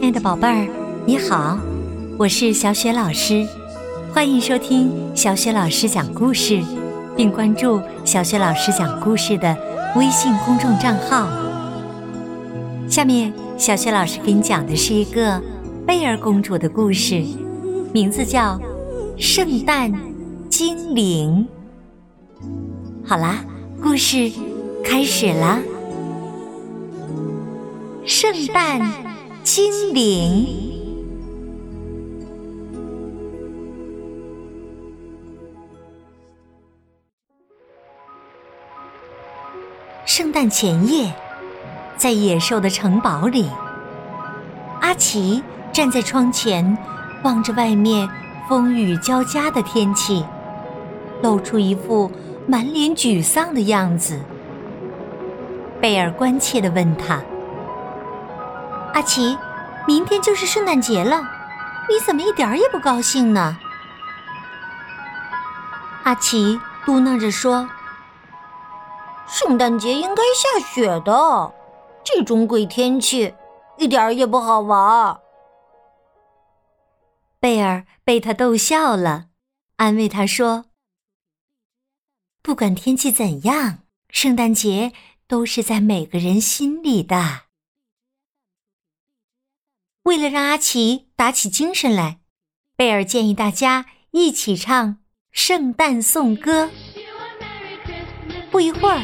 亲爱的宝贝儿，你好，我是小雪老师，欢迎收听小雪老师讲故事，并关注小雪老师讲故事的微信公众账号。下面，小雪老师给你讲的是一个贝儿公主的故事，名字叫《圣诞精灵》。好啦，故事开始啦，《圣诞》。精灵。圣诞前夜，在野兽的城堡里，阿奇站在窗前，望着外面风雨交加的天气，露出一副满脸沮丧的样子。贝尔关切的问他。阿奇，明天就是圣诞节了，你怎么一点儿也不高兴呢？阿奇嘟囔着说：“圣诞节应该下雪的，这种鬼天气一点儿也不好玩。”贝尔被他逗笑了，安慰他说：“不管天气怎样，圣诞节都是在每个人心里的。”为了让阿奇打起精神来，贝尔建议大家一起唱圣诞颂歌。不一会儿，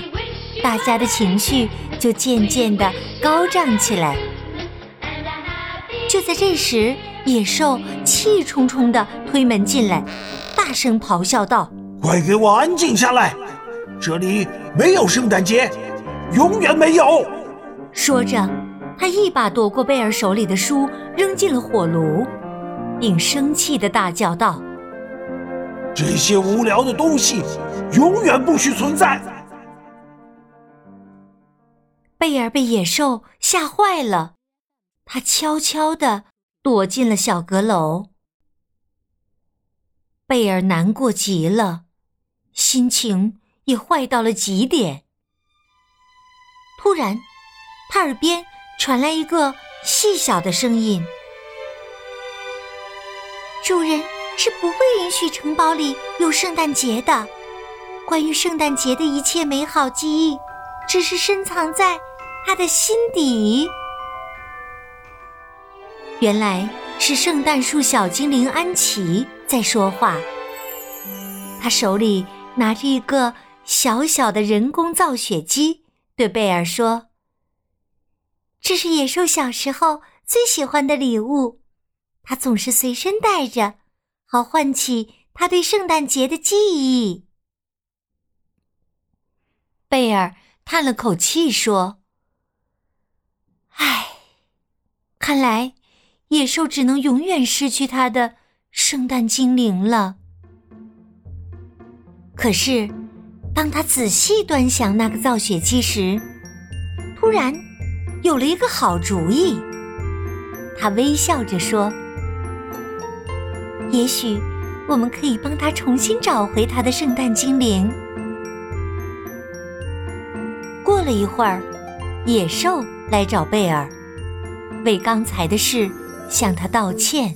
大家的情绪就渐渐的高涨起来。就在这时，野兽气冲冲的推门进来，大声咆哮道：“快给我安静下来！这里没有圣诞节，永远没有！”说着。他一把夺过贝尔手里的书，扔进了火炉，并生气的大叫道：“这些无聊的东西，永远不许存在！”贝尔被野兽吓坏了，他悄悄地躲进了小阁楼。贝尔难过极了，心情也坏到了极点。突然，他耳边。传来一个细小的声音：“主人是不会允许城堡里有圣诞节的。关于圣诞节的一切美好记忆，只是深藏在他的心底。”原来是圣诞树小精灵安琪在说话。他手里拿着一个小小的人工造雪机，对贝尔说。这是野兽小时候最喜欢的礼物，他总是随身带着，好唤起他对圣诞节的记忆。贝尔叹了口气说：“唉，看来野兽只能永远失去他的圣诞精灵了。”可是，当他仔细端详那个造雪机时，突然。有了一个好主意，他微笑着说：“也许我们可以帮他重新找回他的圣诞精灵。”过了一会儿，野兽来找贝尔，为刚才的事向他道歉。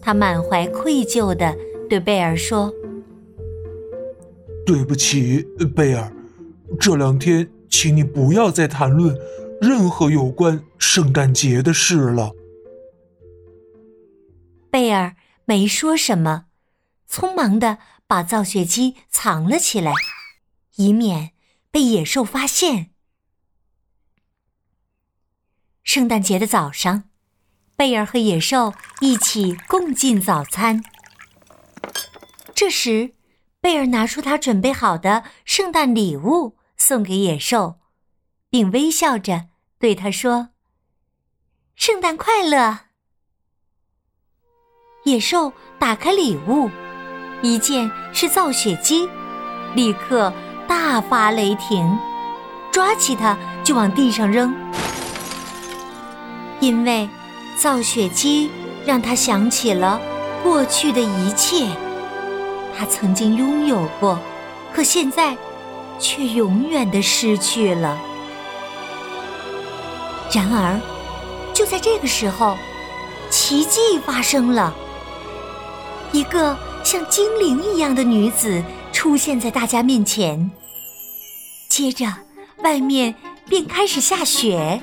他满怀愧疚的对贝尔说：“对不起，贝尔，这两天请你不要再谈论。”任何有关圣诞节的事了。贝尔没说什么，匆忙的把造雪机藏了起来，以免被野兽发现。圣诞节的早上，贝尔和野兽一起共进早餐。这时，贝尔拿出他准备好的圣诞礼物送给野兽，并微笑着。对他说：“圣诞快乐！”野兽打开礼物，一见是造雪机，立刻大发雷霆，抓起它就往地上扔。因为造雪机让他想起了过去的一切，他曾经拥有过，可现在却永远的失去了。然而，就在这个时候，奇迹发生了，一个像精灵一样的女子出现在大家面前。接着，外面便开始下雪。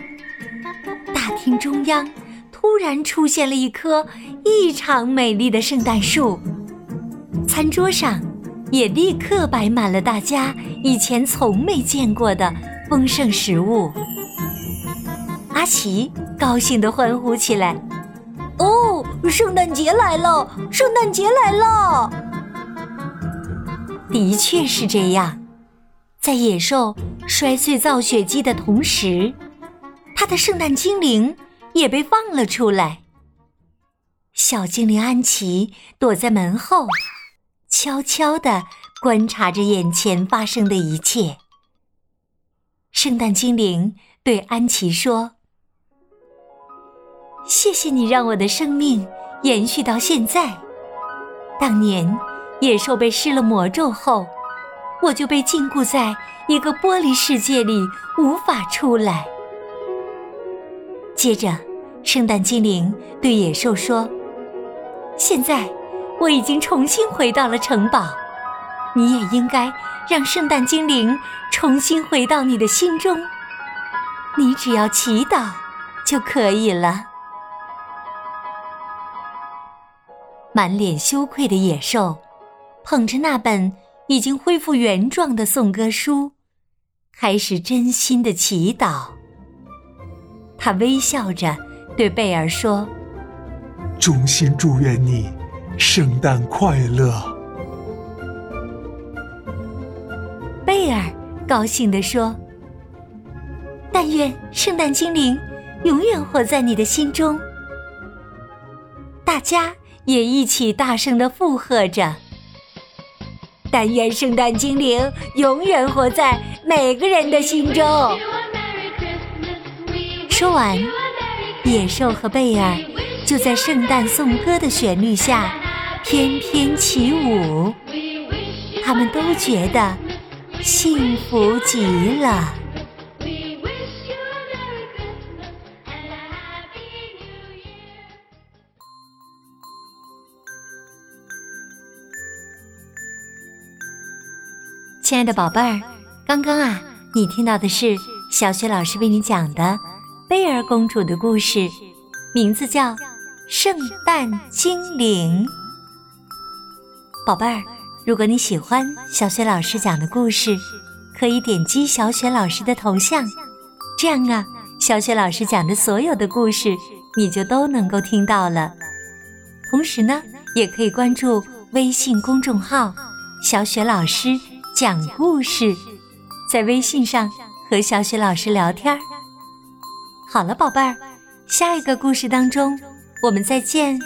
大厅中央突然出现了一棵异常美丽的圣诞树，餐桌上也立刻摆满了大家以前从没见过的丰盛食物。阿奇高兴地欢呼起来：“哦，圣诞节来了！圣诞节来了！”的确是这样，在野兽摔碎造雪机的同时，他的圣诞精灵也被放了出来。小精灵安琪躲在门后，悄悄地观察着眼前发生的一切。圣诞精灵对安琪说。谢谢你让我的生命延续到现在。当年野兽被施了魔咒后，我就被禁锢在一个玻璃世界里，无法出来。接着，圣诞精灵对野兽说：“现在我已经重新回到了城堡，你也应该让圣诞精灵重新回到你的心中。你只要祈祷就可以了。”满脸羞愧的野兽，捧着那本已经恢复原状的颂歌书，开始真心的祈祷。他微笑着对贝尔说：“衷心祝愿你圣诞快乐。”贝尔高兴地说：“但愿圣诞精灵永远活在你的心中。”大家。也一起大声的附和着。但愿圣诞精灵永远活在每个人的心中。说完，野兽和贝尔就在圣诞颂歌的旋律下翩翩起舞，他们都觉得幸福极了。亲爱的宝贝儿，刚刚啊，你听到的是小雪老师为你讲的贝儿公主的故事，名字叫《圣诞精灵》。宝贝儿，如果你喜欢小雪老师讲的故事，可以点击小雪老师的头像，这样啊，小雪老师讲的所有的故事你就都能够听到了。同时呢，也可以关注微信公众号“小雪老师”。讲故事，在微信上和小雪老师聊天。好了，宝贝儿，下一个故事当中，我们再见。